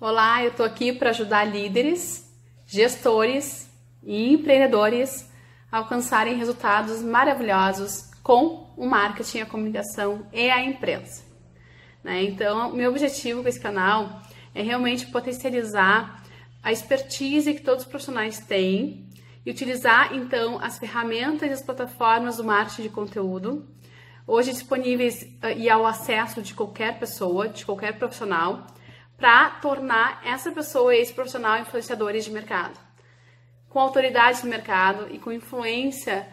Olá, eu estou aqui para ajudar líderes, gestores e empreendedores a alcançarem resultados maravilhosos com o marketing, a comunicação e a imprensa. Né? Então, meu objetivo com esse canal é realmente potencializar a expertise que todos os profissionais têm e utilizar então as ferramentas e as plataformas do marketing de conteúdo, hoje disponíveis uh, e ao acesso de qualquer pessoa, de qualquer profissional para tornar essa pessoa, esse profissional, influenciadores de mercado, com autoridade no mercado e com influência,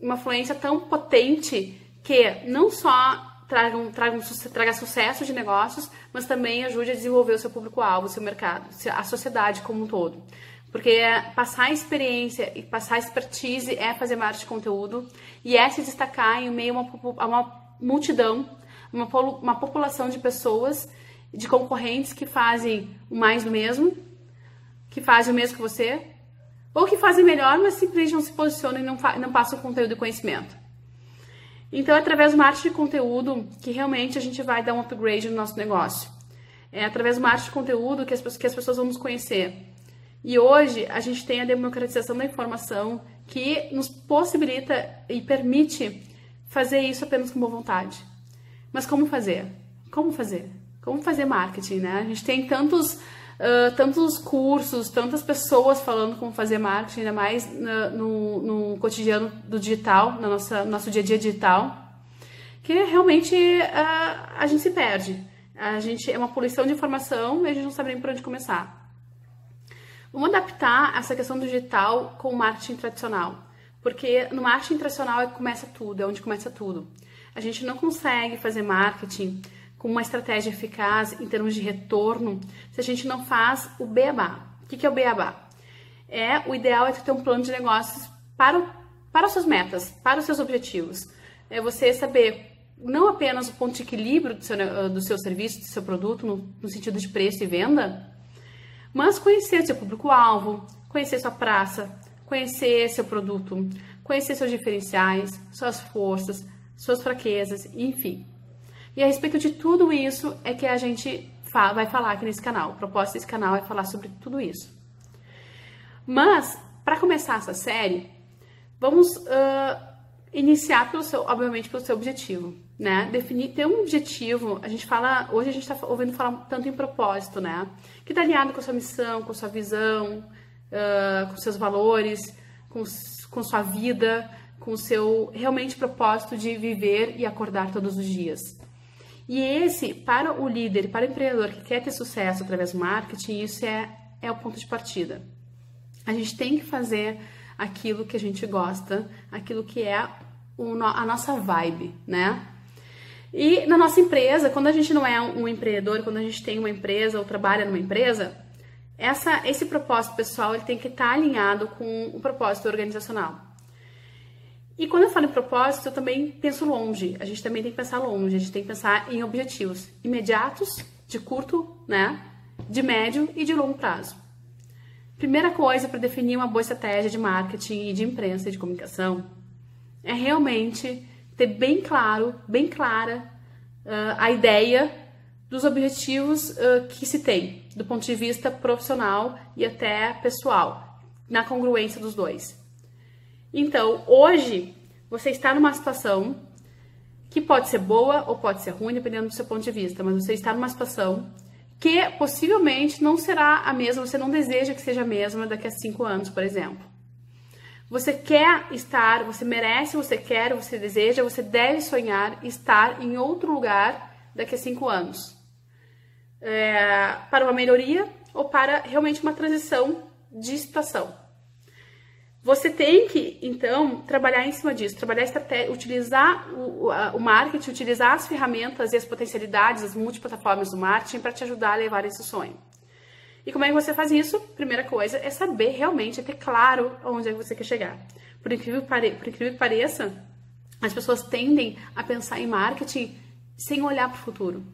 uma influência tão potente que não só traga, um, traga, um, traga sucesso de negócios, mas também ajude a desenvolver o seu público-alvo, o seu mercado, a sociedade como um todo. Porque passar experiência e passar expertise é fazer marketing de conteúdo e é se destacar em meio a uma, a uma multidão, uma, uma população de pessoas de concorrentes que fazem o mais do mesmo, que fazem o mesmo que você, ou que fazem melhor, mas simplesmente não se posicionam e não, não passam conteúdo e conhecimento. Então, é através do marketing de conteúdo que realmente a gente vai dar um upgrade no nosso negócio. É através do marketing de conteúdo que as, que as pessoas vão nos conhecer. E hoje a gente tem a democratização da informação que nos possibilita e permite fazer isso apenas com boa vontade. Mas como fazer? Como fazer? Como fazer marketing, né? A gente tem tantos, uh, tantos cursos, tantas pessoas falando como fazer marketing, ainda mais no, no, cotidiano do digital, no nosso, nosso dia a dia digital, que realmente uh, a gente se perde. A gente é uma poluição de informação e a gente não sabe nem por onde começar. Vamos adaptar essa questão do digital com o marketing tradicional, porque no marketing tradicional é que começa tudo, é onde começa tudo. A gente não consegue fazer marketing com uma estratégia eficaz em termos de retorno se a gente não faz o beabá. O que é o beabá? É, o ideal é ter um plano de negócios para, para as suas metas, para os seus objetivos. É você saber não apenas o ponto de equilíbrio do seu, do seu serviço, do seu produto, no, no sentido de preço e venda, mas conhecer seu público-alvo, conhecer sua praça, conhecer seu produto, conhecer seus diferenciais, suas forças, suas fraquezas, enfim. E a respeito de tudo isso é que a gente vai falar aqui nesse canal. O propósito desse canal é falar sobre tudo isso. Mas, para começar essa série, vamos uh, iniciar, pelo seu, obviamente, pelo seu objetivo. Né? Definir, ter um objetivo, a gente fala, hoje a gente está ouvindo falar tanto em propósito, né? Que está alinhado com a sua missão, com a sua visão, uh, com seus valores, com, com sua vida, com o seu realmente propósito de viver e acordar todos os dias. E esse, para o líder, para o empreendedor que quer ter sucesso através do marketing, isso é, é o ponto de partida. A gente tem que fazer aquilo que a gente gosta, aquilo que é o, a nossa vibe, né? E na nossa empresa, quando a gente não é um empreendedor, quando a gente tem uma empresa ou trabalha numa empresa, essa, esse propósito pessoal ele tem que estar alinhado com o propósito organizacional. E quando eu falo em propósito, eu também penso longe. A gente também tem que pensar longe, a gente tem que pensar em objetivos imediatos, de curto, né? De médio e de longo prazo. Primeira coisa para definir uma boa estratégia de marketing e de imprensa e de comunicação é realmente ter bem claro, bem clara uh, a ideia dos objetivos uh, que se tem, do ponto de vista profissional e até pessoal, na congruência dos dois. Então, hoje, você está numa situação que pode ser boa ou pode ser ruim, dependendo do seu ponto de vista, mas você está numa situação que possivelmente não será a mesma, você não deseja que seja a mesma daqui a cinco anos, por exemplo. Você quer estar, você merece, você quer, você deseja, você deve sonhar estar em outro lugar daqui a cinco anos. É, para uma melhoria ou para realmente uma transição de situação. Você tem que, então, trabalhar em cima disso, trabalhar estratégia, utilizar o, o marketing, utilizar as ferramentas e as potencialidades, as multiplataformas do marketing para te ajudar a levar esse sonho. E como é que você faz isso? Primeira coisa é saber realmente, é ter claro onde é que você quer chegar. Por incrível, pare... Por incrível que pareça, as pessoas tendem a pensar em marketing sem olhar para o futuro.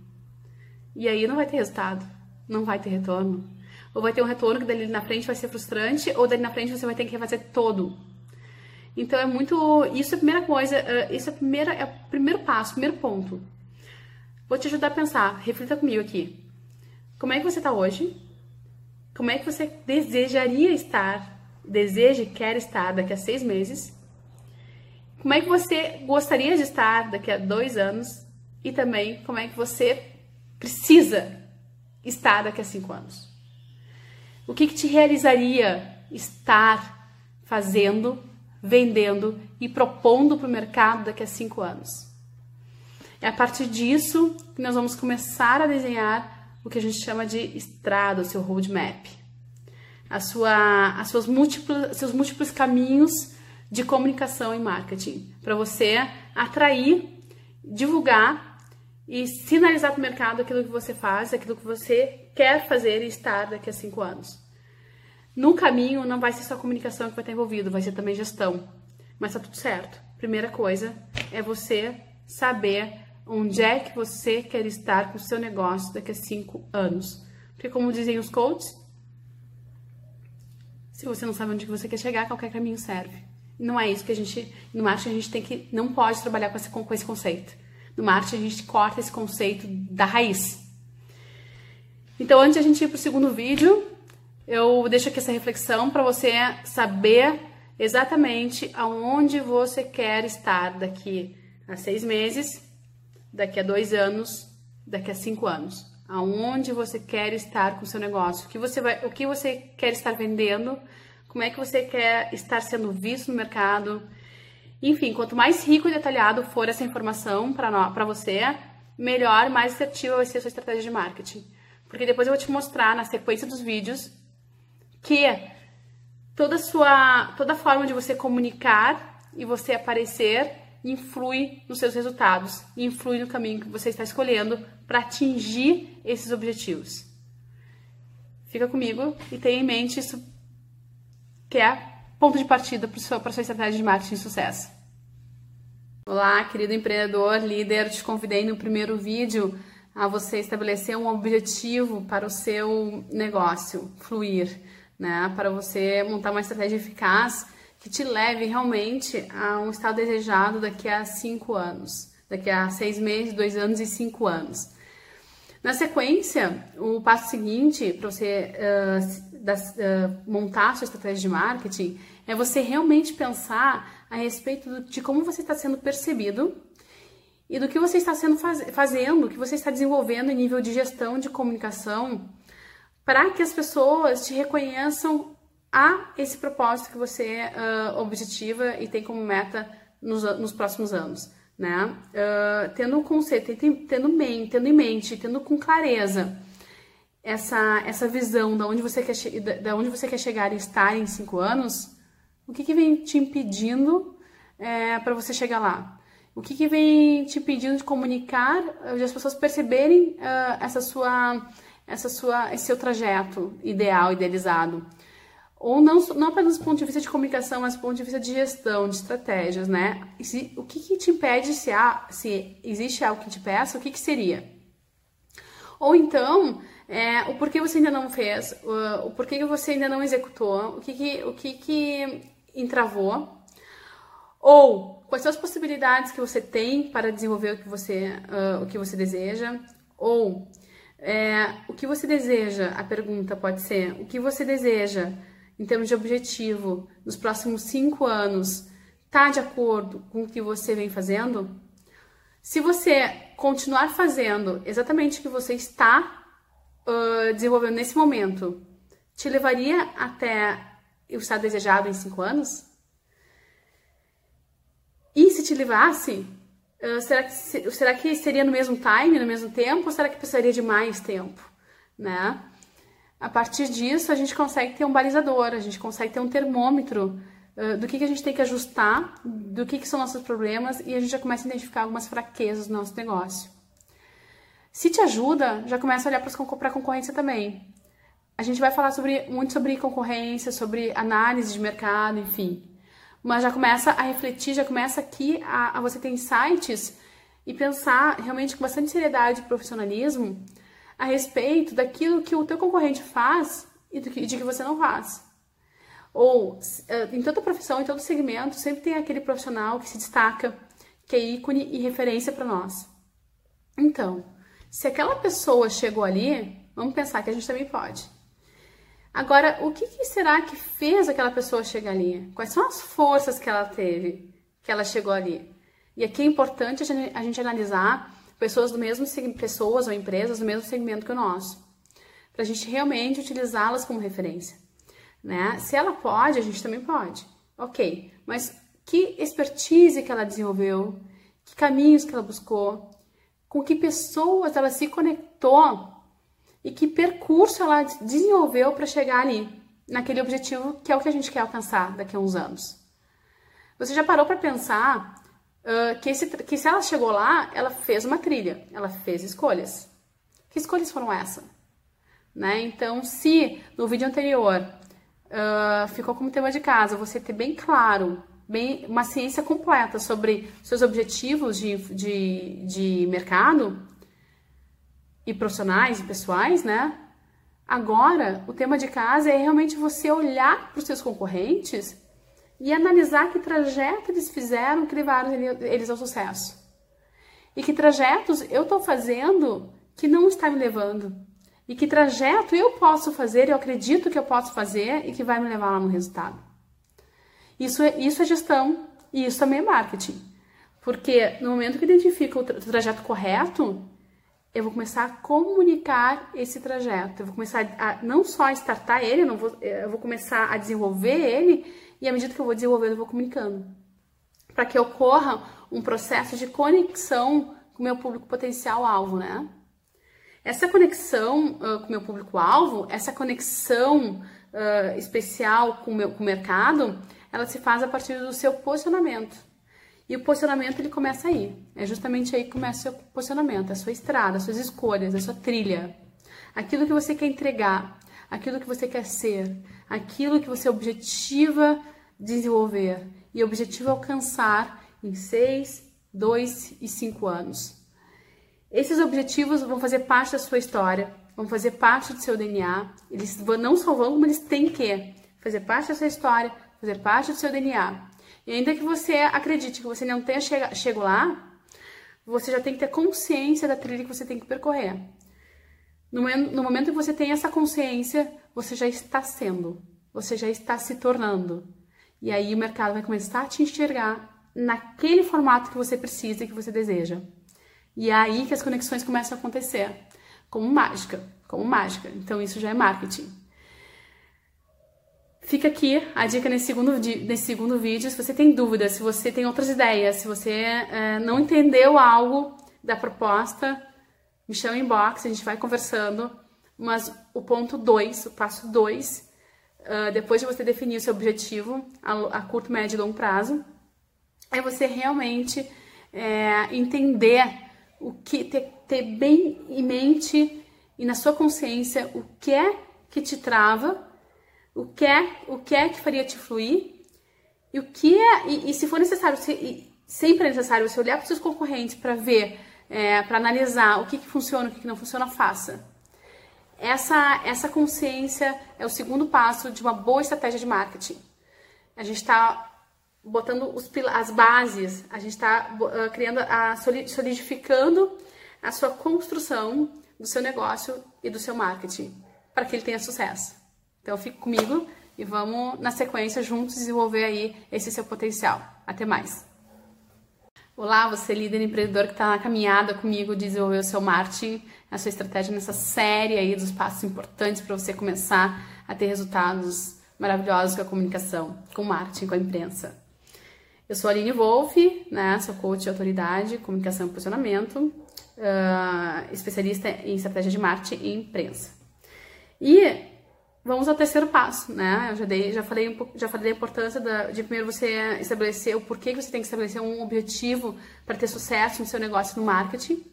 E aí não vai ter resultado, não vai ter retorno, ou vai ter um retorno que dali na frente vai ser frustrante, ou dali na frente você vai ter que refazer todo. Então é muito. Isso é a primeira coisa, eh, isso é, primeira, é o primeiro passo, primeiro ponto. Vou te ajudar a pensar, reflita comigo aqui. como é que você está hoje, como é que você desejaria estar, deseja e quer estar daqui a seis meses, como é que você gostaria de estar daqui a dois anos e também como é que você precisa estar daqui a cinco anos. O que, que te realizaria estar fazendo, vendendo e propondo para o mercado daqui a cinco anos? É a partir disso que nós vamos começar a desenhar o que a gente chama de estrada, o seu roadmap. A sua, as suas múltiplas, seus múltiplos caminhos de comunicação e marketing para você atrair, divulgar e sinalizar para o mercado aquilo que você faz, aquilo que você quer fazer e estar daqui a cinco anos. No caminho não vai ser só comunicação que vai estar envolvido, vai ser também gestão. Mas tá tudo certo. Primeira coisa é você saber onde é que você quer estar com o seu negócio daqui a cinco anos. Porque, como dizem os coaches, se você não sabe onde você quer chegar, qualquer caminho serve. Não é isso que a gente, no marketing a gente tem que, não pode trabalhar com esse, com esse conceito. No marketing a gente corta esse conceito da raiz. Então, antes de a gente ir para o segundo vídeo, eu deixo aqui essa reflexão para você saber exatamente aonde você quer estar daqui a seis meses daqui a dois anos, daqui a cinco anos. Aonde você quer estar com o seu negócio? O que você, vai, o que você quer estar vendendo? Como é que você quer estar sendo visto no mercado? Enfim, quanto mais rico e detalhado for essa informação para você, melhor, mais assertiva vai ser a sua estratégia de marketing. Porque depois eu vou te mostrar na sequência dos vídeos que toda sua toda forma de você comunicar e você aparecer influi nos seus resultados influi no caminho que você está escolhendo para atingir esses objetivos. Fica comigo e tenha em mente isso que é ponto de partida para a sua estratégia de marketing de sucesso. Olá, querido empreendedor, líder, te convidei no primeiro vídeo a você estabelecer um objetivo para o seu negócio fluir, né? Para você montar uma estratégia eficaz que te leve realmente a um estado desejado daqui a cinco anos, daqui a seis meses, dois anos e cinco anos. Na sequência, o passo seguinte para você uh, das, uh, montar a sua estratégia de marketing é você realmente pensar a respeito de como você está sendo percebido e do que você está sendo faz, fazendo, o que você está desenvolvendo em nível de gestão de comunicação, para que as pessoas te reconheçam a esse propósito que você uh, objetiva e tem como meta nos, nos próximos anos, né? Uh, tendo um conceito, tendo, tendo, tendo em mente, tendo com clareza essa, essa visão de onde você quer, da onde você quer chegar e estar em cinco anos, o que, que vem te impedindo é, para você chegar lá? O que, que vem te impedindo de comunicar, de as pessoas perceberem uh, essa sua, essa sua, esse seu trajeto ideal, idealizado? ou não, não apenas do ponto de vista de comunicação, mas do ponto de vista de gestão, de estratégias, né? Se, o que, que, te impede se, há, se existe algo que te peça, o que, que seria? Ou então, é, o porquê você ainda não fez, o, o porquê que você ainda não executou, o que, que, o que, que entravou, ou quais são as possibilidades que você tem para desenvolver o que você, uh, o que você deseja, ou é, o que você deseja, a pergunta pode ser, o que você deseja em termos de objetivo nos próximos cinco anos está de acordo com o que você vem fazendo? Se você continuar fazendo exatamente o que você está uh, desenvolvendo nesse momento, te levaria até o estado desejado em cinco anos? E se te levasse, uh, será, que, será que seria no mesmo time, no mesmo tempo, ou será que precisaria de mais tempo? Né? A partir disso, a gente consegue ter um balizador, a gente consegue ter um termômetro uh, do que, que a gente tem que ajustar, do que, que são nossos problemas e a gente já começa a identificar algumas fraquezas do nosso negócio. Se te ajuda, já começa a olhar para a concorrência também. A gente vai falar sobre, muito sobre concorrência, sobre análise de mercado, enfim. Mas já começa a refletir, já começa aqui a, a você ter insights e pensar realmente com bastante seriedade e profissionalismo a respeito daquilo que o teu concorrente faz e do que, de que você não faz. Ou eh, em toda profissão, em todo segmento, sempre tem aquele profissional que se destaca, que é ícone e referência para nós. Então, se aquela pessoa chegou ali, Vamos pensar que a gente também pode. Agora, o que, que será que fez aquela pessoa chegar ali? Quais são as forças que ela teve, que ela chegou ali? E aqui é importante a gente analisar pessoas do mesmo pessoas ou empresas do mesmo segmento que o nosso, para a gente realmente utilizá-las como referência. Né? Se ela pode, a gente também pode. Ok, mas que expertise que ela desenvolveu, que caminhos que ela buscou, com que pessoas ela se conectou e que percurso ela desenvolveu para chegar ali, naquele objetivo que é o que a gente quer alcançar daqui a uns anos. Você já parou para pensar uh, que, esse, que se ela chegou lá, ela fez uma trilha, ela fez escolhas. Que escolhas foram essas? Né? Então, se no vídeo anterior uh, ficou como tema de casa você ter bem claro, bem uma ciência completa sobre seus objetivos de, de, de mercado e profissionais e pessoais, né? Agora, o tema de casa é realmente você olhar para os seus concorrentes e analisar que trajeto eles fizeram que levaram eles ao sucesso. E que trajetos eu estou fazendo que não está me levando. E que trajeto eu posso fazer, eu acredito que eu posso fazer e que vai me levar lá no resultado. Isso é, isso é gestão e isso também é marketing. Porque no momento que identifico o trajeto correto, eu vou começar a comunicar esse trajeto. Eu vou começar a não só a startar ele, eu, vou, eu vou começar a desenvolver ele e à medida que eu vou desenvolvendo, eu vou comunicando. Para que ocorra um processo de conexão com o meu público potencial alvo, né? Essa conexão uh, com o meu público-alvo, essa conexão uh, especial com o, meu, com o mercado, ela se faz a partir do seu posicionamento. E o posicionamento ele começa aí. É justamente aí que começa o seu posicionamento, a sua estrada, as suas escolhas, a sua trilha. Aquilo que você quer entregar, aquilo que você quer ser, aquilo que você objetiva desenvolver e objetiva alcançar em 6, 2 e 5 anos. Esses objetivos vão fazer parte da sua história, vão fazer parte do seu DNA. Eles não só vão, como eles têm que fazer parte da sua história, fazer parte do seu DNA. E ainda que você acredite que você não tenha chegado lá, você já tem que ter consciência da trilha que você tem que percorrer. No, no momento que você tem essa consciência, você já está sendo, você já está se tornando. E aí o mercado vai começar a te enxergar naquele formato que você precisa e que você deseja. E é aí que as conexões começam a acontecer, como mágica, como mágica. Então isso já é marketing. Fica aqui a dica nesse segundo, nesse segundo vídeo. Se você tem dúvidas, se você tem outras ideias, se você é, não entendeu algo da proposta, me chama em inbox, a gente vai conversando. Mas o ponto 2, o passo 2, uh, ah, depois de você definir o seu objetivo a, a curto, médio e longo prazo, é você realmente é, entender o que, ter, ter bem em mente e na sua consciência o que é que te trava, o que é, o que é que faria te fluir e o que é, e, e se for necessário, se, sempre é necessário você olhar para os seus concorrentes para ver é, para analisar o que, que funciona, o que, que não funciona, faça. Essa, essa consciência é o segundo passo de uma boa estratégia de marketing. A gente está botando os, as bases, a gente está uh, criando, a, solidificando a sua construção do seu negócio e do seu marketing para que ele tenha sucesso. Então fique comigo e vamos na sequência juntos desenvolver aí esse seu potencial. Até mais! Olá, você líder empreendedor que está na caminhada comigo de desenvolver o seu marketing, a sua estratégia nessa série aí dos passos importantes para você começar a ter resultados maravilhosos com a comunicação, com o marketing, com a imprensa. Eu sou a Aline Wolff, né, sou coach de autoridade, comunicação e posicionamento, uh, especialista em estratégia de marketing e imprensa. E Vamos ao terceiro passo, né? Eu já, dei, já, falei, já falei da importância da, de primeiro você estabelecer o porquê que você tem que estabelecer um objetivo para ter sucesso no seu negócio no marketing.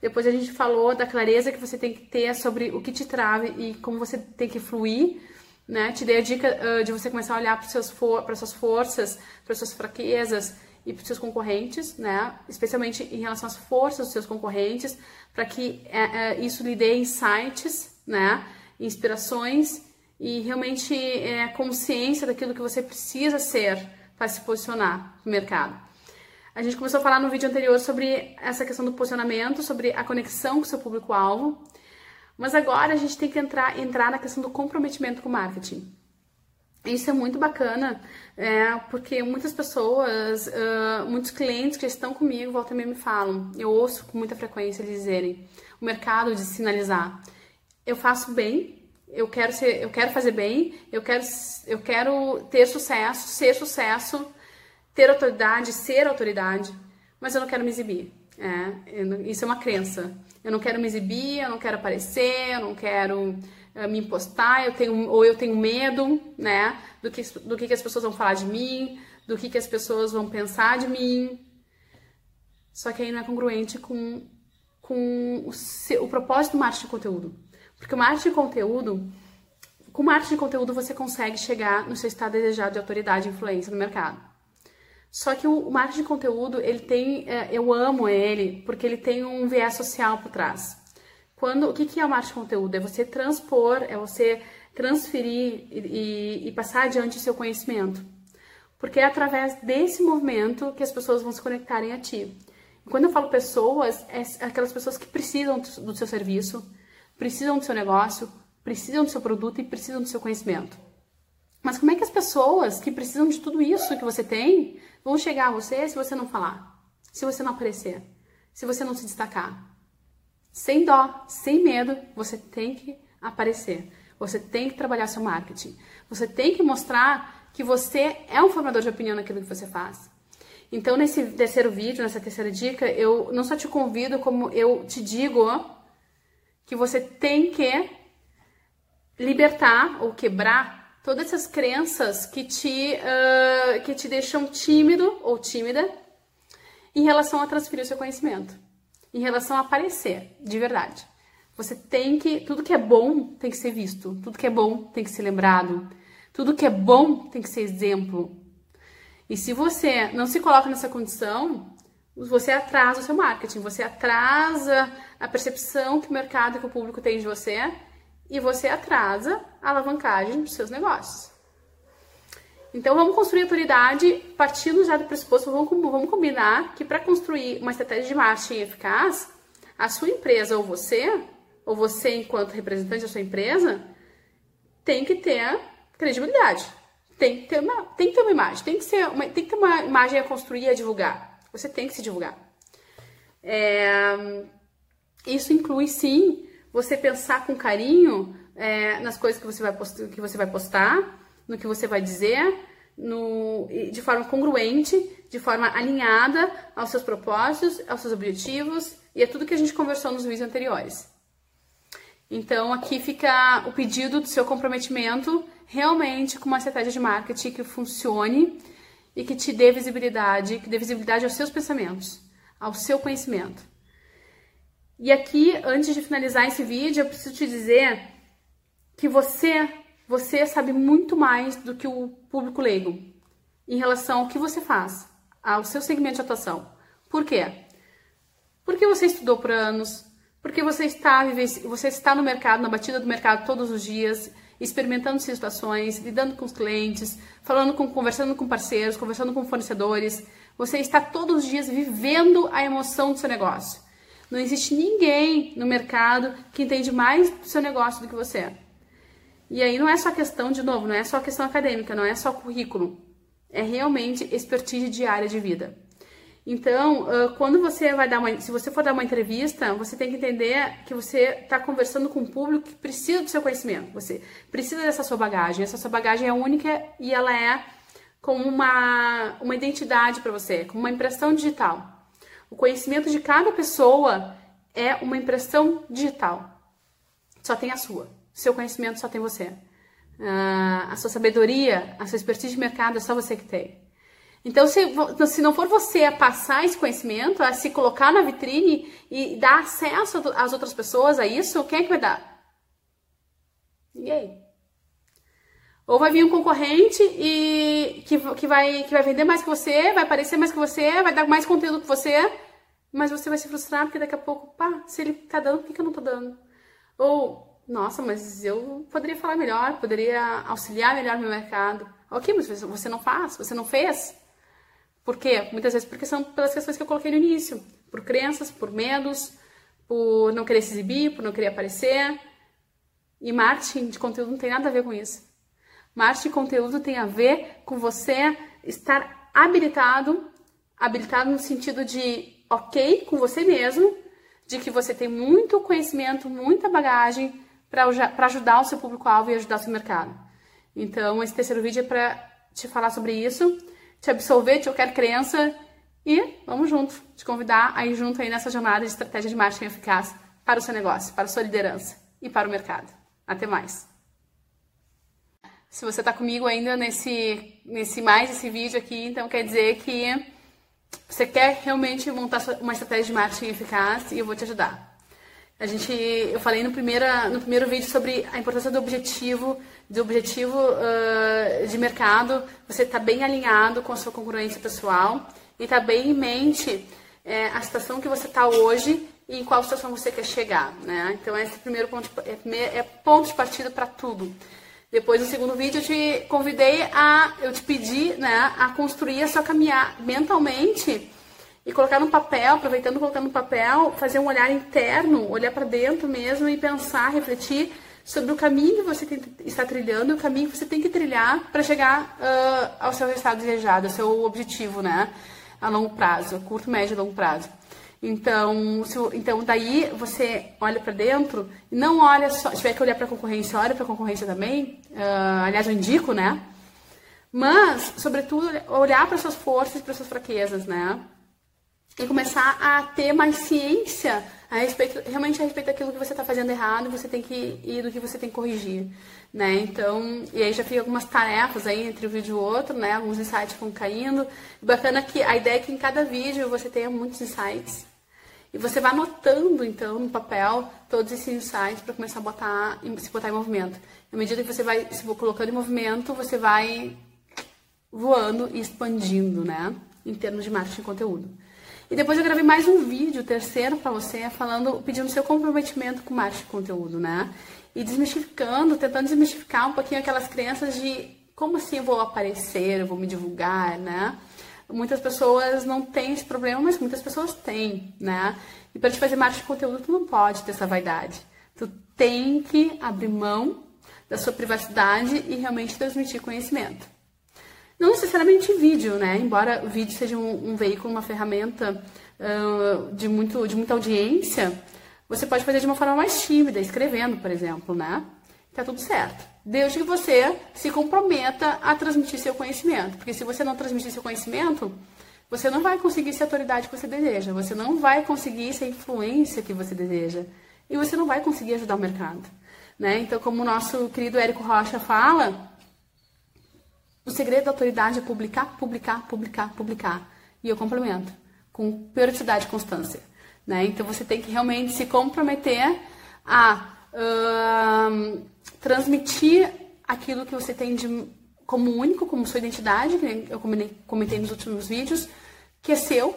Depois a gente falou da clareza que você tem que ter sobre o que te trave e como você tem que fluir, né? Te dei a dica uh, de você começar a olhar para for, suas forças, para suas fraquezas e para seus concorrentes, né? Especialmente em relação às forças dos seus concorrentes, para que uh, uh, isso lhe dê insights, né? Inspirações e realmente é, consciência daquilo que você precisa ser para se posicionar no mercado. A gente começou a falar no vídeo anterior sobre essa questão do posicionamento, sobre a conexão com o seu público-alvo. Mas agora a gente tem que entrar, entrar na questão do comprometimento com o marketing. Isso é muito bacana, é, porque muitas pessoas, uh, muitos clientes que estão comigo, volta e me falam, eu ouço com muita frequência eles dizerem, o mercado de sinalizar, eu faço bem, eu quero ser, eu quero fazer bem, eu quero, eu quero ter sucesso, ser sucesso, ter autoridade, ser autoridade, mas eu não quero me exibir. É, isso é uma crença. Eu não quero me exibir, eu não quero aparecer, eu não quero uh, me impostar, eu tenho, ou eu tenho medo, né, do que, do que, que as pessoas vão falar de mim, do que, que as pessoas vão pensar de mim. Só que aí não é congruente com, com o, seu, o propósito do marketing de conteúdo. Porque o marketing de conteúdo, com marketing de conteúdo você consegue chegar no seu estado desejado de autoridade e influência no mercado. Só que o, marketing de conteúdo, ele tem, é, eu amo ele, porque ele tem um viés social por trás. Quando, o que, que é o marketing de conteúdo? É você transpor, é você transferir e, e, e passar adiante o seu conhecimento. Porque é através desse movimento que as pessoas vão se conectarem a ti. quando eu falo pessoas, é aquelas pessoas que precisam do seu serviço, precisam do seu negócio, precisam do seu produto e precisam do seu conhecimento. Mas como é que as pessoas que precisam de tudo isso que você tem vão chegar a você se você não falar, se você não aparecer, se você não se destacar? Sem dó, sem medo, você tem que aparecer. Você tem que trabalhar seu marketing. Você tem que mostrar que você é um formador de opinião naquilo que você faz. Então, nesse terceiro vídeo, nessa terceira dica, eu não só te convido, como eu te digo que você tem que libertar ou quebrar todas essas crenças que te, uh, que te deixam tímido ou tímida em relação a transferir o seu conhecimento, em relação a aparecer de verdade. Você tem que. Tudo que é bom tem que ser visto, tudo que é bom tem que ser lembrado, tudo que é bom tem que ser exemplo. E se você não se coloca nessa condição, você atrasa o seu marketing, você atrasa a percepção que o mercado e que o público tem de você e você atrasa a alavancagem dos seus negócios. Então vamos construir autoridade partindo já do pressuposto, vamos, vamos combinar que para construir uma estratégia de marketing eficaz, a sua empresa ou você, ou você enquanto representante da sua empresa, tem que ter credibilidade. Tem que ter uma, tem que ter uma imagem, tem que, ser uma, tem que ter uma imagem a construir e a divulgar. Você tem que se divulgar. É, isso inclui sim você pensar com carinho é, nas coisas que você, vai postar, que você vai postar, no que você vai dizer, no, de forma congruente, de forma alinhada aos seus propósitos, aos seus objetivos e a tudo que a gente conversou nos vídeos anteriores. Então, aqui fica o pedido do seu comprometimento realmente com uma estratégia de marketing que funcione e que te dê visibilidade, que dê visibilidade aos seus pensamentos, ao seu conhecimento. E aqui, antes de finalizar esse vídeo, eu preciso te dizer que você, você sabe muito mais do que o público leigo em relação ao que você faz, ao seu segmento de atuação. Por quê? Porque você estudou por anos, porque você está, você está no mercado, na batida do mercado todos os dias, experimentando situações, lidando com os clientes, falando com, conversando com parceiros, conversando com fornecedores. Você está todos os dias vivendo a emoção do seu negócio. Não existe ninguém no mercado que entende mais do seu negócio do que você. E aí não é só questão, de novo, não é só questão acadêmica, não é só currículo. É realmente expertise diária de vida. Então, quando você vai dar uma, se você for dar uma entrevista, você tem que entender que você está conversando com um público que precisa do seu conhecimento. Você precisa dessa sua bagagem. Essa sua bagagem é única e ela é como uma, uma identidade para você, como uma impressão digital. O conhecimento de cada pessoa é uma impressão digital. Só tem a sua. Seu conhecimento só tem você. Uh, a sua sabedoria, a sua expertise de mercado é só você que tem. Então, se, se não for você a passar esse conhecimento, a se colocar na vitrine e dar acesso às outras pessoas a isso, quem é que vai dar? Ninguém. Ou vai vir um concorrente e que, que, vai, que vai vender mais que você, vai aparecer mais que você, vai dar mais conteúdo que você, mas você vai se frustrar porque daqui a pouco, pá, se ele tá dando, por que, que eu não tô dando? Ou, nossa, mas eu poderia falar melhor, poderia auxiliar melhor no mercado. Ok, mas você não faz, você não fez. Por quê? Muitas vezes porque são pelas questões que eu coloquei no início, por crenças, por medos, por não querer se exibir, por não querer aparecer. E marketing de conteúdo não tem nada a ver com isso. Marketing de conteúdo tem a ver com você estar habilitado, habilitado no sentido de ok com você mesmo, de que você tem muito conhecimento, muita bagagem para ajudar o seu público-alvo e ajudar o seu mercado. Então, esse terceiro vídeo é para te falar sobre isso, te absolver de qualquer crença e vamos junto, te convidar a ir junto aí nessa jornada de estratégia de marketing eficaz para o seu negócio, para a sua liderança e para o mercado. Até mais! Se você está comigo ainda nesse, nesse mais esse vídeo aqui, então quer dizer que você quer realmente montar uma estratégia de marketing eficaz e eu vou te ajudar. A gente, eu falei no primeiro, no primeiro vídeo sobre a importância do objetivo, do objetivo uh, de mercado, você está bem alinhado com a sua concorrência pessoal e está bem em mente é, a situação que você está hoje e em qual situação você quer chegar, né? Então esse é o primeiro ponto, é, é ponto de partida para tudo. Depois, no segundo vídeo, eu te convidei a, eu te pedi, né, a construir a sua caminhada mentalmente e colocar no papel, aproveitando colocar no papel, fazer um olhar interno, olhar para dentro mesmo e pensar, refletir sobre o caminho que você tem, está trilhando, o caminho que você tem que trilhar para chegar uh, ao seu resultado desejado, ao seu objetivo, né, a longo prazo, curto, médio e longo prazo. Então, se, então daí você olha para dentro não olha só, se tiver que olhar para a concorrência, olha para a concorrência também. Uh, aliás, eu indico, né? Mas, sobretudo, olhar para suas forças e para suas fraquezas, né? E começar a ter mais ciência a respeito, realmente a respeito daquilo que você está fazendo errado, você tem que ir do que você tem que corrigir, né? Então, e aí já fica algumas tarefas aí entre um vídeo e outro, né? Alguns insights vão caindo. Bacana que a ideia é que em cada vídeo você tenha muitos insights. E você vai anotando, então, no papel todos esses insights para começar a botar, se botar em movimento. À medida que você vai se colocando em movimento, você vai voando e expandindo, né? Em termos de marketing de conteúdo. E depois eu gravei mais um vídeo, terceiro para você, falando, pedindo seu comprometimento com marketing de conteúdo, né? E desmistificando, tentando desmistificar um pouquinho aquelas crenças de como assim eu vou aparecer, eu vou me divulgar, né? Muitas pessoas não têm esse problema, mas muitas pessoas têm, né? E para te fazer marketing de conteúdo, tu não pode ter essa vaidade. Tu tem que abrir mão da sua privacidade e realmente transmitir conhecimento. Não necessariamente vídeo, né? Embora o vídeo seja um, um veículo, uma ferramenta uh, de, muito, de muita audiência, você pode fazer de uma forma mais tímida, escrevendo, por exemplo, né? Tá tudo certo. Desde que você se comprometa a transmitir seu conhecimento. Porque se você não transmitir seu conhecimento, você não vai conseguir ser a autoridade que você deseja. Você não vai conseguir ser a influência que você deseja. E você não vai conseguir ajudar o mercado. Né? Então, como o nosso querido Érico Rocha fala, o segredo da autoridade é publicar, publicar, publicar, publicar. E eu complemento, com periodicidade e constância. Né? Então você tem que realmente se comprometer a uh, transmitir aquilo que você tem de, como único, como sua identidade, que eu comentei nos últimos vídeos, que é seu,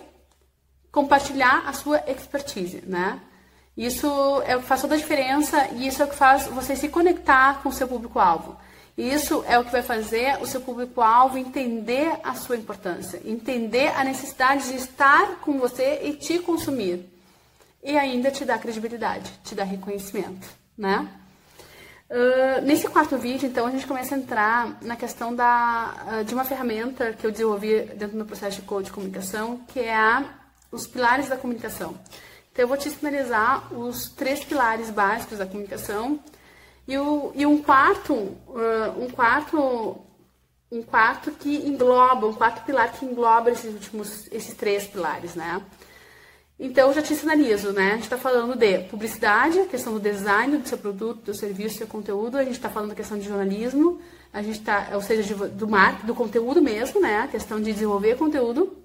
compartilhar a sua expertise, né? Isso é o que faz toda a diferença e isso é o que faz você se conectar com o seu público-alvo. Isso é o que vai fazer o seu público-alvo entender a sua importância, entender a necessidade de estar com você e te consumir. E ainda te dar credibilidade, te dar reconhecimento, né? Uh, nesse quarto vídeo, então, a gente começa a entrar na questão da, uh, de uma ferramenta que eu desenvolvi dentro do meu processo de coach de comunicação, que é a, os pilares da comunicação. Então, eu vou te sinalizar os três pilares básicos da comunicação, e, o, e um quarto, uh, um quarto, um quarto que engloba, um quarto pilar que engloba esses últimos, esses três pilares, né? Então, já te sinalizo, né? A gente está falando de publicidade, questão do design do seu produto, do serviço, do seu conteúdo. A gente está falando da questão de jornalismo, a gente está, ou seja, de, do marketing, do conteúdo mesmo, né? A questão de desenvolver conteúdo.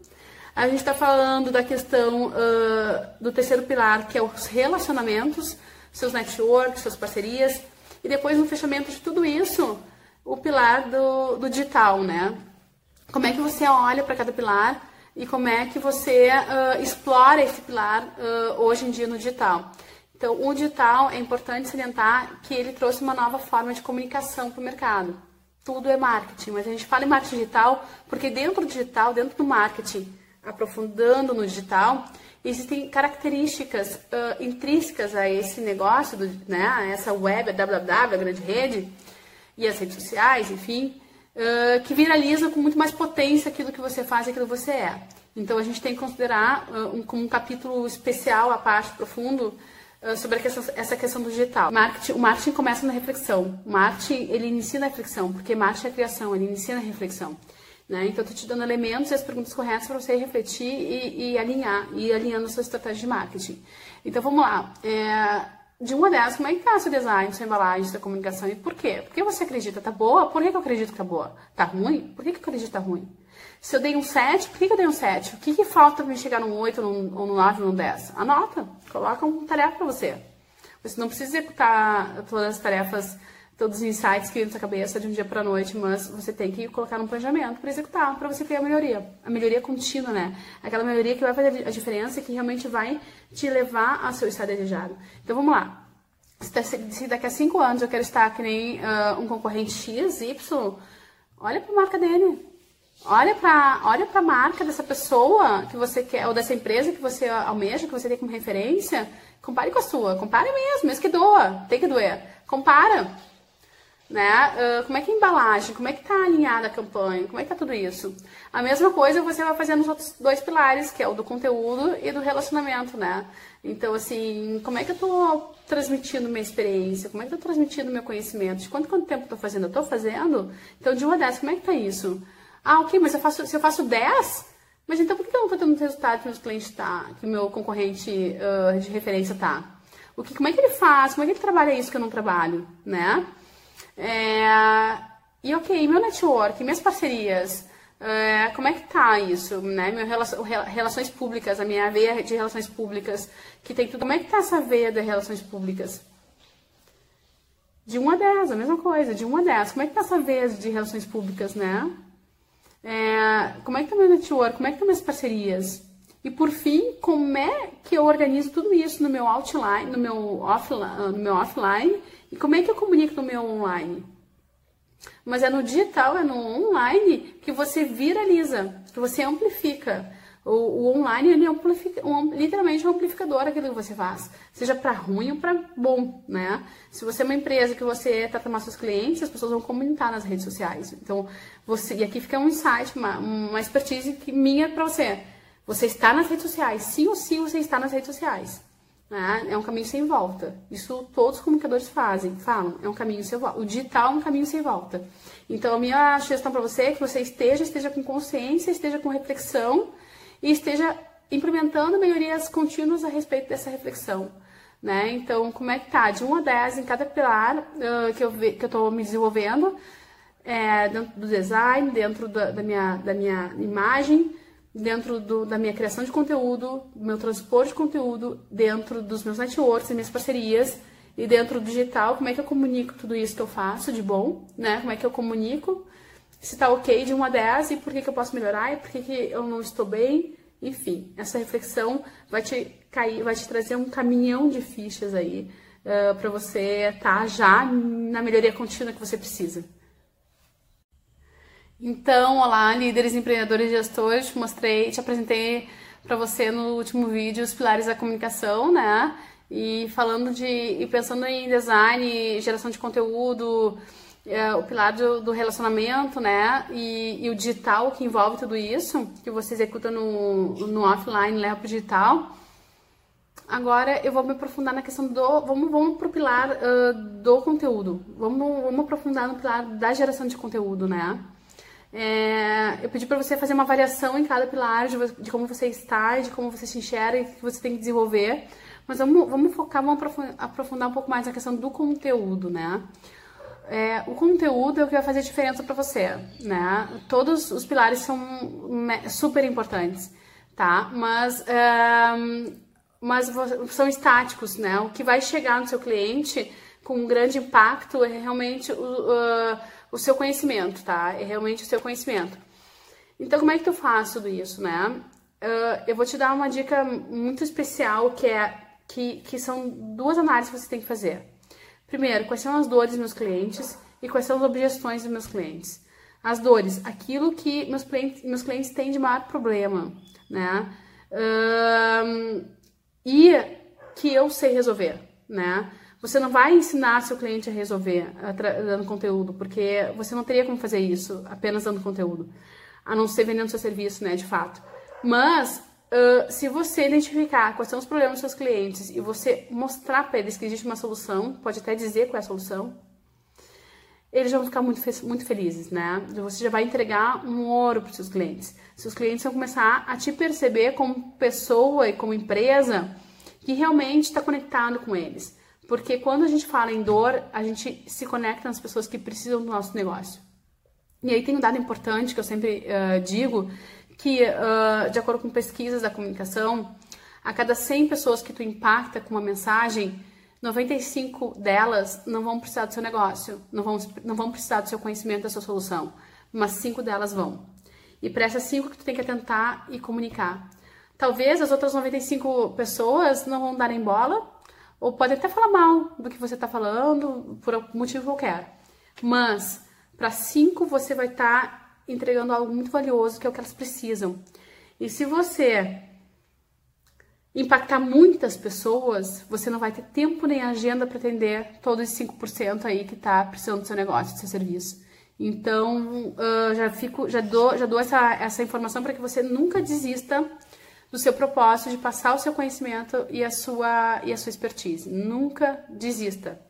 A gente está falando da questão uh, do terceiro pilar, que é os relacionamentos, seus networks, suas parcerias, e depois, no fechamento de tudo isso, o pilar do, do digital, né? Como é que você olha para cada pilar e como é que você uh, explora esse pilar uh, hoje em dia no digital. Então, o digital é importante salientar que ele trouxe uma nova forma de comunicação para o mercado. Tudo é marketing, mas a gente fala em marketing digital porque dentro do digital, dentro do marketing, aprofundando no digital, existem características uh, intrínsecas a esse negócio, do, né, a essa web, a www, a grande rede, e as redes sociais, enfim, uh, que viralizam com muito mais potência aquilo que você faz e aquilo que você é. Então a gente tem que considerar uh, um, como um capítulo especial, a parte profundo, sobre questão, essa questão do digital. Marketing, o marketing começa na reflexão. O marketing, ele inicia na reflexão, porque marketing é criação, ele inicia na reflexão. Né? Então, estou te dando elementos e as perguntas corretas para você refletir e, e, alinhar, e alinhando a sua estratégia de marketing. Então, vamos lá. É, de 1 a 10, como é que está seu design, sua embalagem, sua comunicação e por quê? Por que você acredita? Tá boa? Por que, que eu acredito que tá boa? Tá ruim? Por que, que eu acredito que tá ruim? Se eu dei um 7, por que, que eu dei um 7? O que, que falta para me chegar num 8, num, ou num 9, ou num 10? Anota, coloca uma tarefa para você. Você não precisa executar todas as tarefas todos os insights que vêm na sua cabeça de um dia para a noite, mas você tem que colocar um planejamento para executar, para você ter a melhoria. A melhoria contínua, né? Aquela melhoria que vai fazer a diferença que realmente vai te levar ao seu estado desejado. Então vamos lá. Se daqui a cinco anos eu quero estar que nem uh, um concorrente X, Y, olha para a marca dele. Olha para olha a marca dessa pessoa que você quer, ou dessa empresa que você almeja, que você tem como referência. Compare com a sua. Compare mesmo, mesmo que doa. Tem que doer. Compara né? Uh, como é que é a embalagem, como é que está alinhada a campanha, como é que tá tudo isso. A mesma coisa você vai fazer nos outros dois pilares, que é o do conteúdo e do relacionamento, né? Então, assim, como é que eu estou transmitindo minha experiência, como é que eu estou transmitindo meu conhecimento, de quanto, quanto tempo eu estou fazendo? Eu estou fazendo? Então, de 1 a 10, como é que tá isso? Ah, ok, mas eu faço, se eu faço 10, mas então por que eu não estou tendo resultado que meus clientes tá, que o meu concorrente uh, de referência tá? O que, como é que ele faz? Como é que ele trabalha isso que eu não trabalho, né? É, e ok, meu network, minhas parcerias, é, como é que tá isso, né? Meu relação, relações públicas, a minha veia de relações públicas, que tem tudo. Como é que tá essa veia de relações públicas? De 1 a 10, a mesma coisa, de 1 a 10. Como é que tá essa veia de relações públicas, né? É, como é que tá meu network? Como é que tá minhas parcerias? E por fim, como é que eu organizo tudo isso no meu outline, no meu offline, no meu offline e como é que eu comunico no meu online? Mas é no digital, é no online que você viraliza, que você amplifica. O, o online ele amplifica, um, literalmente um amplificador aquilo que você faz, seja para ruim ou para bom, né? Se você é uma empresa que você trata mais seus clientes, as pessoas vão comentar nas redes sociais. Então, você e aqui fica um insight, uma, uma expertise que minha para você. Você está nas redes sociais, sim ou sim você está nas redes sociais. Né? É um caminho sem volta. Isso todos os comunicadores fazem, falam, é um caminho sem volta. O digital é um caminho sem volta. Então, a minha sugestão para você é que você esteja, esteja com consciência, esteja com reflexão e esteja implementando melhorias contínuas a respeito dessa reflexão. Né? Então, como é que tá? De 1 a 10 em cada pilar uh, que eu estou me desenvolvendo, é, dentro do design, dentro da, da, minha, da minha imagem, dentro do, da minha criação de conteúdo, do meu transporte de conteúdo, dentro dos meus networks e minhas parcerias e dentro do digital, como é que eu comunico tudo isso que eu faço de bom, né? Como é que eu comunico, se tá ok de 1 a 10 e por que, que eu posso melhorar e por que, que eu não estou bem, enfim, essa reflexão vai te cair, vai te trazer um caminhão de fichas aí uh, para você estar tá já na melhoria contínua que você precisa. Então, olá, líderes, empreendedores e gestores, te mostrei, te apresentei para você no último vídeo os pilares da comunicação, né? E falando de, e pensando em design, geração de conteúdo, é, o pilar do, do, relacionamento, né? E, e, o digital que envolve tudo isso, que você executa no, no offline, leva para o digital. Agora eu vou me aprofundar na questão do. Vamos, vamos pro pilar uh, do conteúdo. Vamos, vamos aprofundar no pilar da geração de conteúdo, né? É, eu pedi para você fazer uma avaliação em cada pilar de, de, como você está, de como você se enxerga e que você tem que desenvolver. Mas vamos, vamos focar, vamos aprofundar um pouco mais na questão do conteúdo, né? É, o conteúdo é o que vai fazer a diferença para você, né? Todos os pilares são super importantes, tá? Mas, mas são estáticos, né? O que vai chegar no seu cliente com um grande impacto é realmente o, uh, o seu conhecimento, tá? É realmente o seu conhecimento. Então, como é que tu faz tudo isso, né? Uh, eu vou te dar uma dica muito especial que é que, que são duas análises que você tem que fazer. Primeiro, quais são as dores dos meus clientes e quais são as objeções dos meus clientes. As dores, aquilo que meus clientes, meus clientes têm de maior problema, né? uh, e que eu sei resolver, né? Você não vai ensinar seu cliente a resolver dando conteúdo, porque você não teria como fazer isso apenas dando conteúdo, a não ser vendendo seu serviço, né, de fato. Mas uh, se você identificar quais são os problemas dos seus clientes e você mostrar para eles que existe uma solução, pode até dizer qual é a solução, eles vão ficar muito, muito felizes, né? Você já vai entregar um ouro para os seus clientes. Seus clientes vão começar a te perceber como pessoa e como empresa que realmente está conectado com eles. Porque quando a gente fala em dor, a gente se conecta nas pessoas que precisam do nosso negócio. E aí tem um dado importante que eu sempre uh, digo, que uh, de acordo com pesquisas da comunicação, a cada 100 pessoas que tu impacta com uma mensagem, 95 delas não vão precisar do seu negócio, não vão, não vão precisar do seu conhecimento, da sua solução, mas 5 delas vão. E para essas 5 que tu tem que atentar e comunicar. Talvez as outras 95 pessoas não vão darem bola, ou podem até falar mal do que você está falando, por motivo qualquer. Mas, para cinco, você vai estar tá entregando algo muito valioso, que é o que elas precisam. E se você impactar muitas pessoas, você não vai ter tempo nem agenda para atender todos os 5% aí que está precisando do seu negócio, do seu serviço. Então, uh, já fico, já dou, já dou essa, essa informação para que você nunca desista do seu propósito de passar o seu conhecimento e a sua, e a sua expertise. Nunca desista.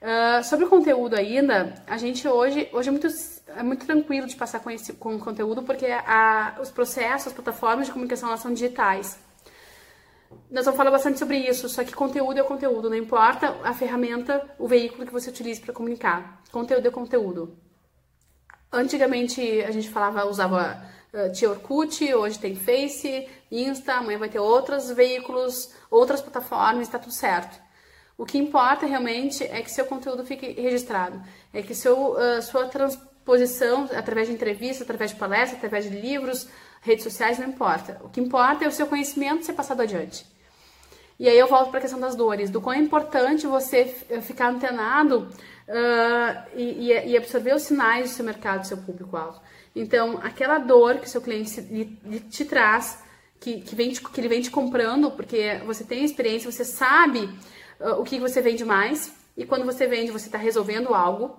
Uh, sobre o conteúdo ainda, a gente hoje, hoje é, muito, é muito tranquilo de passar com, esse, com conteúdo porque a, os processos, as plataformas de comunicação elas são digitais. Nós vamos falar bastante sobre isso, só que conteúdo é conteúdo, não importa a ferramenta, o veículo que você utilize para comunicar. Conteúdo é conteúdo. Antigamente a gente falava, usava tinha Orkut, hoje tem Face, Insta, amanhã vai ter outros veículos, outras plataformas, está tudo certo. O que importa realmente é que seu conteúdo fique registrado, é que seu, uh, sua transposição através de entrevistas, através de palestras, através de livros, redes sociais, não importa. O que importa é o seu conhecimento ser passado adiante. E aí eu volto para a questão das dores, do quão é importante você ficar antenado uh, e, e, absorver os sinais do seu mercado, do seu público-alvo. Então, aquela dor que o seu cliente te traz, que, que, vem te, que ele vem te comprando, porque você tem experiência, você sabe uh, o que você vende mais, e quando você vende, você está resolvendo algo.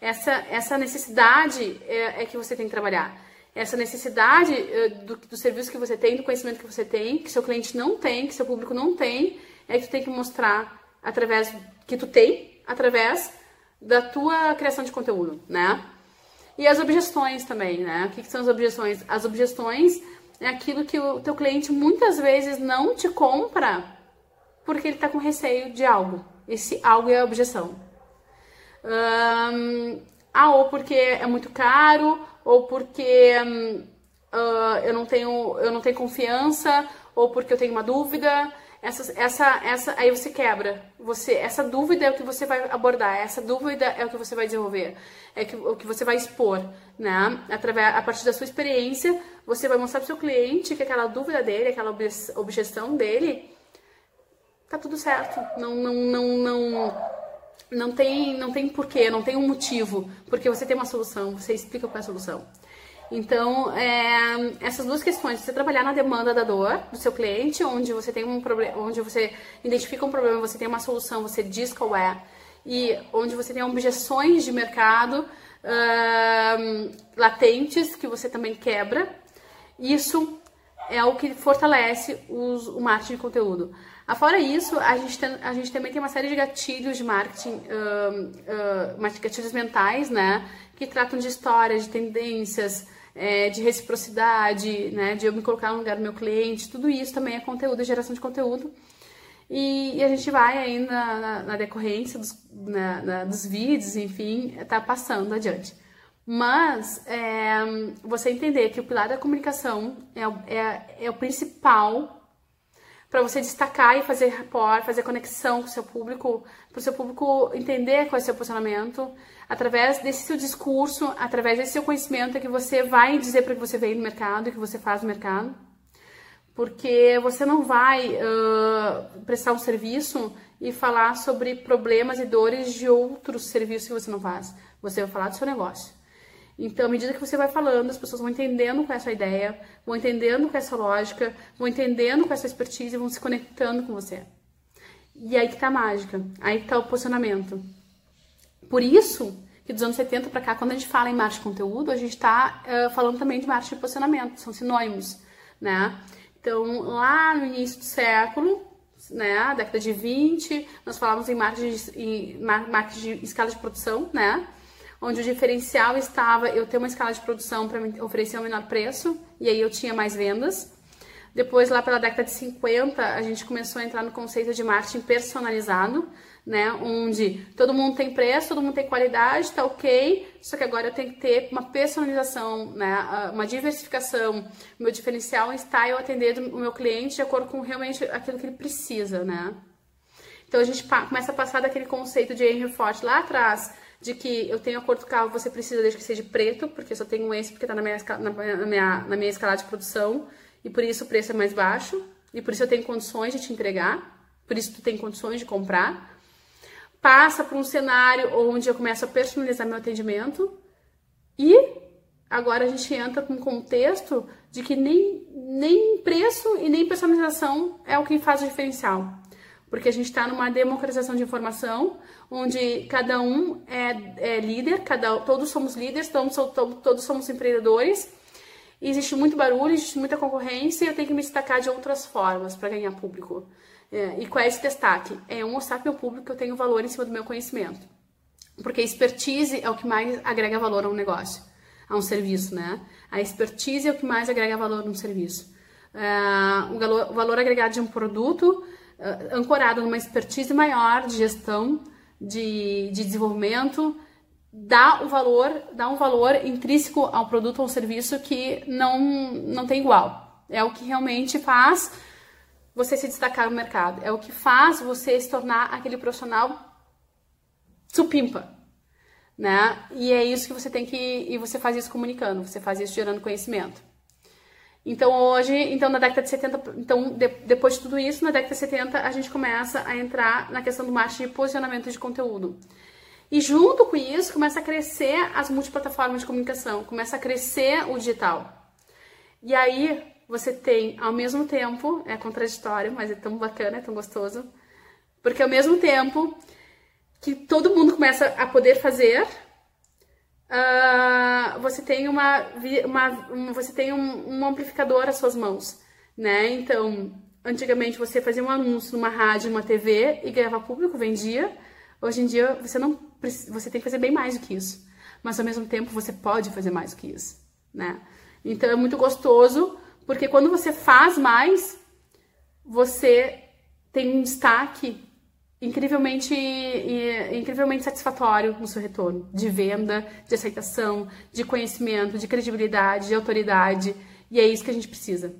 Essa, essa necessidade é, é, que você tem que trabalhar. Essa necessidade uh, do, do serviço que você tem, do conhecimento que você tem, que seu cliente não tem, que seu público não tem, é que tu tem que mostrar através que tu tem, através da tua criação de conteúdo, né? E as objeções também, né? O que, que são as objeções? As objeções é aquilo que o teu cliente muitas vezes não te compra porque ele está com receio de algo. Esse algo é a objeção. Ah, ou porque é muito caro, ou porque uh, eu, não tenho, eu não tenho confiança, ou porque eu tenho uma dúvida. Essa, essa, essa, aí você quebra. Você, essa dúvida é o que você vai abordar, essa dúvida é o que você vai desenvolver, é que, o que você vai expor, né? Através, a partir da sua experiência, você vai mostrar para o seu cliente que aquela dúvida dele, aquela objeção dele, tá tudo certo. Não, não, não, não, não tem, não tem porquê, não tem um motivo, porque você tem uma solução, você explica qual é a solução. Então, é, essas duas questões, você trabalhar na demanda da dor do seu cliente, onde você tem um problema, onde você identifica um problema, você tem uma solução, você diz qual é, e onde você tem objeções de mercado latentes que você também quebra, isso é o que fortalece os, o marketing de conteúdo. Afora isso, a gente, tem, a gente também tem uma série de gatilhos de marketing, uh, uh, gatilhos mentais, né? Que tratam de histórias, de tendências, é, de reciprocidade, né, de eu me colocar no lugar do meu cliente, tudo isso também é conteúdo, geração de conteúdo. E, e a gente vai ainda na, na decorrência dos, na, na, dos vídeos, enfim, tá passando adiante. Mas é, você entender que o pilar da comunicação é, é, é o principal para você destacar e fazer rapport, fazer conexão com o seu público, para o seu público entender qual é o seu posicionamento, através desse seu discurso, através desse seu conhecimento é que você vai dizer para que você veio no mercado e que você faz no mercado. Porque você não vai uh, prestar um serviço e falar sobre problemas e dores de outros serviços que você não faz. Você vai falar do seu negócio. Então, à medida que você vai falando, as pessoas vão entendendo com essa ideia, vão entendendo com essa lógica, vão entendendo com essa expertise e vão se conectando com você. E aí que tá a mágica, aí que tá o posicionamento. Por isso que dos anos 70 para cá, quando a gente fala em marketing de conteúdo, a gente está uh, falando também de marketing de posicionamento, são sinônimos, né? Então, lá no início do século, né, década de 20, nós falávamos em marketing de, em marketing de escala de produção, né? Onde o diferencial estava eu ter uma escala de produção para oferecer um menor preço, e aí eu tinha mais vendas. Depois, lá pela década de 50, a gente começou a entrar no conceito de marketing personalizado, né? Onde todo mundo tem preço, todo mundo tem qualidade, tá ok, só que agora eu tenho que ter uma personalização, né? Uma diversificação. O meu diferencial está eu atender o meu cliente de acordo com realmente aquilo que ele precisa, né? Então a gente começa a passar daquele conceito de Henry Ford lá atrás, de que eu tenho a cor do carro, você precisa desde que seja preto, porque só tenho esse porque está na minha, na, minha, na minha escala de produção, e por isso o preço é mais baixo, e por isso eu tenho condições de te entregar, por isso tu tem condições de comprar passa para um cenário onde eu começo a personalizar meu atendimento e agora a gente entra com um contexto de que nem, nem preço e nem personalização é o que faz o diferencial. Porque a gente está numa democratização de informação, onde cada um é, é líder, cada, todos somos líderes, todos, todos somos empreendedores. existe muito barulho, existe muita concorrência e eu tenho que me destacar de outras formas para ganhar público. É, e qual é esse destaque? É mostrar para o meu público que eu tenho valor em cima do meu conhecimento. Porque expertise é o que mais agrega valor a um negócio, a um serviço, né? A expertise é o que mais agrega valor a um serviço. Uh, o, valor, o, valor, agregado de um produto uh, ancorado numa expertise maior de gestão, de, de desenvolvimento, dá o valor, dá um valor intrínseco ao produto ou ao serviço que não, não tem igual. É o que realmente faz você se destacar no mercado. É o que faz você se tornar aquele profissional supimpa, né? E é isso que você tem que e você faz isso comunicando, você faz isso gerando conhecimento. Então hoje, então na década de 70, então de, depois de tudo isso, na década de 70 a gente começa a entrar na questão do marketing de posicionamento de conteúdo. E junto com isso começa a crescer as multiplataformas de comunicação, começa a crescer o digital. E aí você tem ao mesmo tempo, é contraditório, mas é tão bacana, é tão gostoso, porque ao mesmo tempo que todo mundo começa a poder fazer, uh, você tem uma, uma, uma você tem um, um, amplificador às suas mãos, né? Então, antigamente você fazia um anúncio numa rádio, numa TV e ganhava público, vendia. Hoje em dia você não você tem que fazer bem mais do que isso, mas ao mesmo tempo você pode fazer mais do que isso, né? Então é muito gostoso porque quando você faz mais, você tem um destaque incrivelmente, incrivelmente satisfatório no seu retorno de venda, de aceitação, de conhecimento, de credibilidade, de autoridade. E é isso que a gente precisa.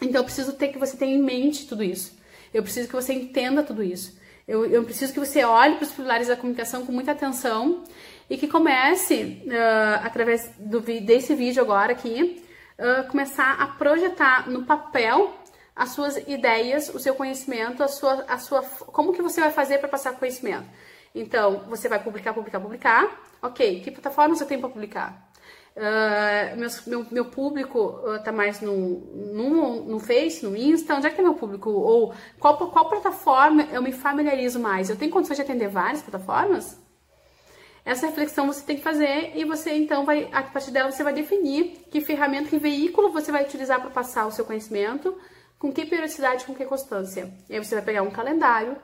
Então eu preciso ter que você tenha em mente tudo isso. Eu preciso que você entenda tudo isso. Eu, eu preciso que você olhe para os pilares da comunicação com muita atenção e que comece, uh, através do, desse vídeo agora aqui, uh, começar a projetar no papel as suas ideias, o seu conhecimento, a sua, a sua, como que você vai fazer para passar conhecimento. Então, você vai publicar, publicar, publicar. Ok, que plataformas eu tenho para publicar? Uh, meu, meu, público uh, tá mais no, no, no Face, no Insta, onde é que é meu público? Ou qual, qual plataforma eu me familiarizo mais? Eu tenho condições de atender várias plataformas? Essa reflexão você tem que fazer e você então vai, a partir dela você vai definir que ferramenta, que veículo você vai utilizar para passar o seu conhecimento, com que periodicidade, com que constância. E aí você vai pegar um calendário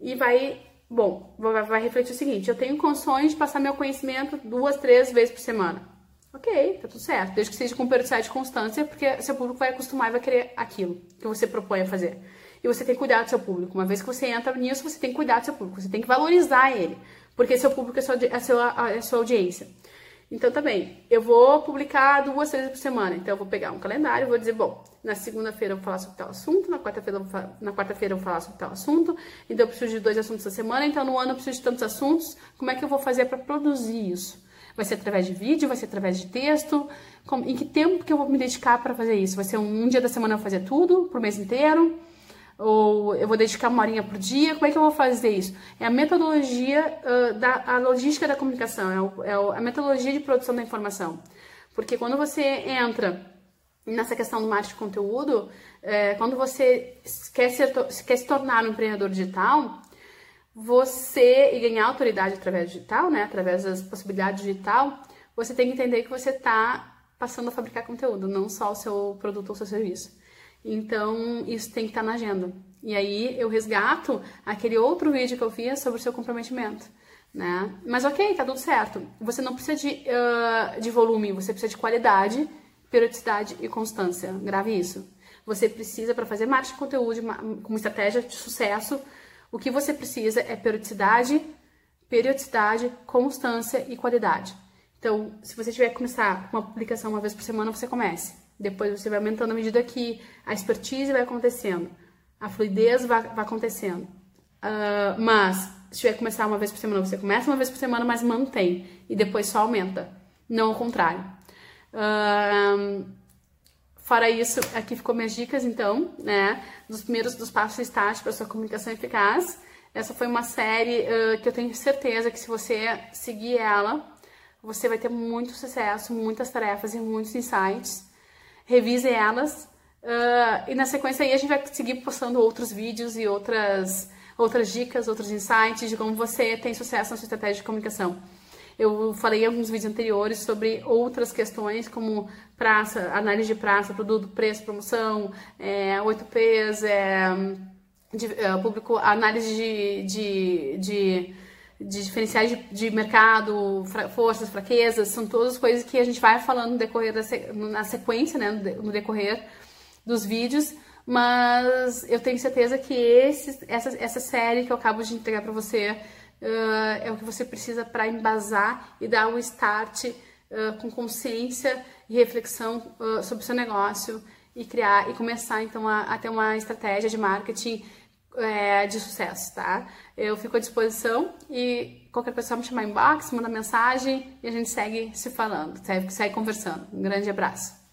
e vai, bom, vai, refletir o seguinte: eu tenho condições de passar meu conhecimento duas, três vezes por semana. Ok, tá tudo certo, desde que seja com periodicidade e constância, porque seu público vai acostumar e vai querer aquilo que você propõe a fazer. E você tem que cuidar do seu público. Uma vez que você entra nisso, você tem que cuidar do seu público, você tem que valorizar ele porque seu público é sua, é sua, é sua audiência. Então, também, eu vou publicar duas vezes por semana. Então, eu vou pegar um calendário vou dizer, bom, na segunda-feira eu vou falar sobre tal assunto, na quarta-feira na quarta-feira eu vou falar sobre tal assunto, então eu preciso de dois assuntos essa semana, então no ano eu preciso de tantos assuntos. Como é que eu vou fazer para produzir isso? Vai ser através de vídeo, vai ser através de texto? Como, em que tempo que eu vou me dedicar para fazer isso? Vai ser um, um, dia da semana eu vou fazer tudo, pro mês inteiro? Ou eu vou dedicar uma horinha por dia, como é que eu vou fazer isso? É a metodologia uh, da a logística da comunicação, é, o, é a metodologia de produção da informação. Porque quando você entra nessa questão do marketing de conteúdo, é, quando você quer, ser, quer se tornar um empreendedor digital, você e ganhar autoridade através digital, né, através das possibilidades digital, você tem que entender que você está passando a fabricar conteúdo, não só o seu produto ou seu serviço. Então, isso tem que estar tá na agenda. E aí eu resgato aquele outro vídeo que eu fiz sobre o seu comprometimento. Né? Mas ok, tá tudo certo. Você não precisa de, uh, de volume, você precisa de qualidade, periodicidade e constância. Grave isso. Você precisa, para fazer marketing de conteúdo com uma estratégia de sucesso, o que você precisa é periodicidade, periodicidade, constância e qualidade. Então, se você tiver que começar uma publicação uma vez por semana, você comece. Depois você vai aumentando à medida que a expertise vai acontecendo, a fluidez vai, vai acontecendo. Uh, mas, se tiver que começar uma vez por semana, você começa uma vez por semana, mas mantém. E depois só aumenta. Não ao contrário. Uh, fora isso, aqui ficou minhas dicas, então, né? Dos primeiros dos passos estáticos para sua comunicação eficaz. Essa foi uma série uh, que eu tenho certeza que se você seguir ela, você vai ter muito sucesso, muitas tarefas e muitos insights. Revise elas. Uh, e na sequência aí a gente vai seguir postando outros vídeos e outras, outras dicas, outros insights de como você tem sucesso na sua estratégia de comunicação. Eu falei em alguns vídeos anteriores sobre outras questões como praça, análise de praça, produto, preço, promoção, é, 8Ps, é, de, é, público, análise de, de, de de diferenciais de, de, mercado, fra, forças, fraquezas, são todas coisas que a gente vai falando no decorrer da, na sequência, né, no decorrer dos vídeos, mas eu tenho certeza que esse, essa, essa série que eu acabo de entregar para você uh, é o que você precisa para embasar e dar um start uh, com consciência e reflexão uh, sobre o seu negócio e criar e começar então a, a ter uma estratégia de marketing é, de sucesso, tá? Eu fico à disposição e qualquer pessoa me chamar inbox, manda mensagem e a gente segue se falando, segue, segue conversando. Um grande abraço.